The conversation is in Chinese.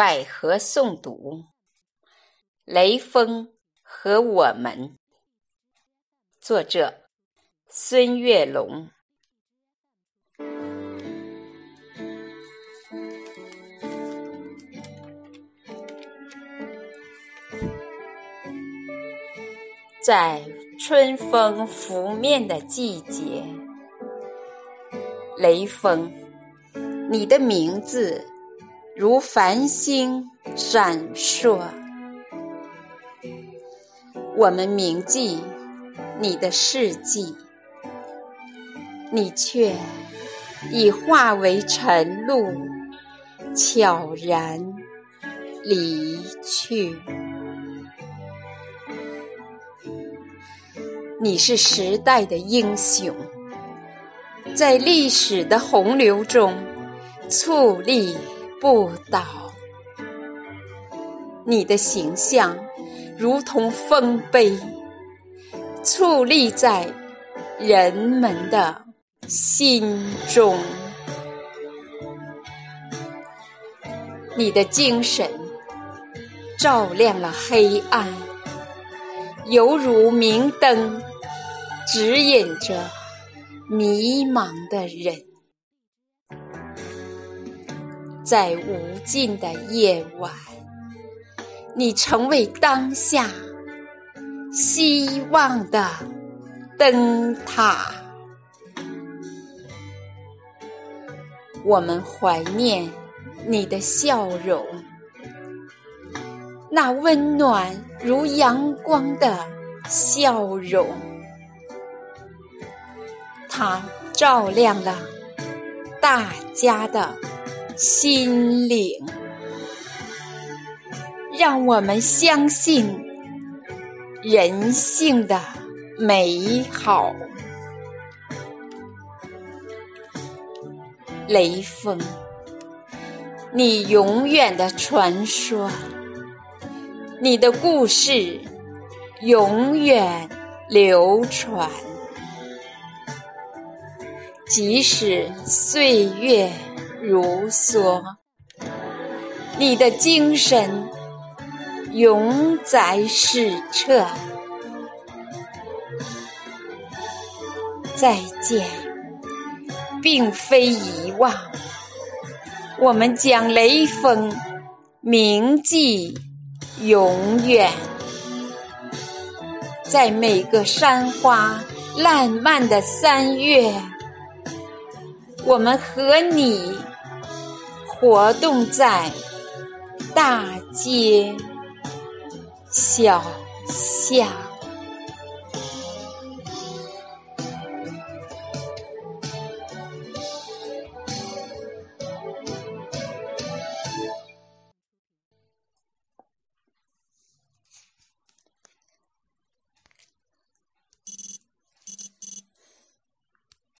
百合诵读，雷锋和我们，作者孙月龙。在春风拂面的季节，雷锋，你的名字如繁星闪烁。我们铭记你的事迹，你却已化为晨露，悄然离去。你是时代的英雄，在历史的洪流中矗立不倒。你的形象如同丰碑，矗立在人们的心中。你的精神照亮了黑暗，犹如明灯。指引着迷茫的人，在无尽的夜晚，你成为当下希望的灯塔。我们怀念你的笑容，那温暖如阳光的笑容。它照亮了大家的心灵，让我们相信人性的美好。雷锋，你永远的传说，你的故事永远流传。即使岁月如梭，你的精神永在史册。再见，并非遗忘，我们将雷锋铭记永远，在每个山花烂漫的三月。我们和你活动在大街小巷。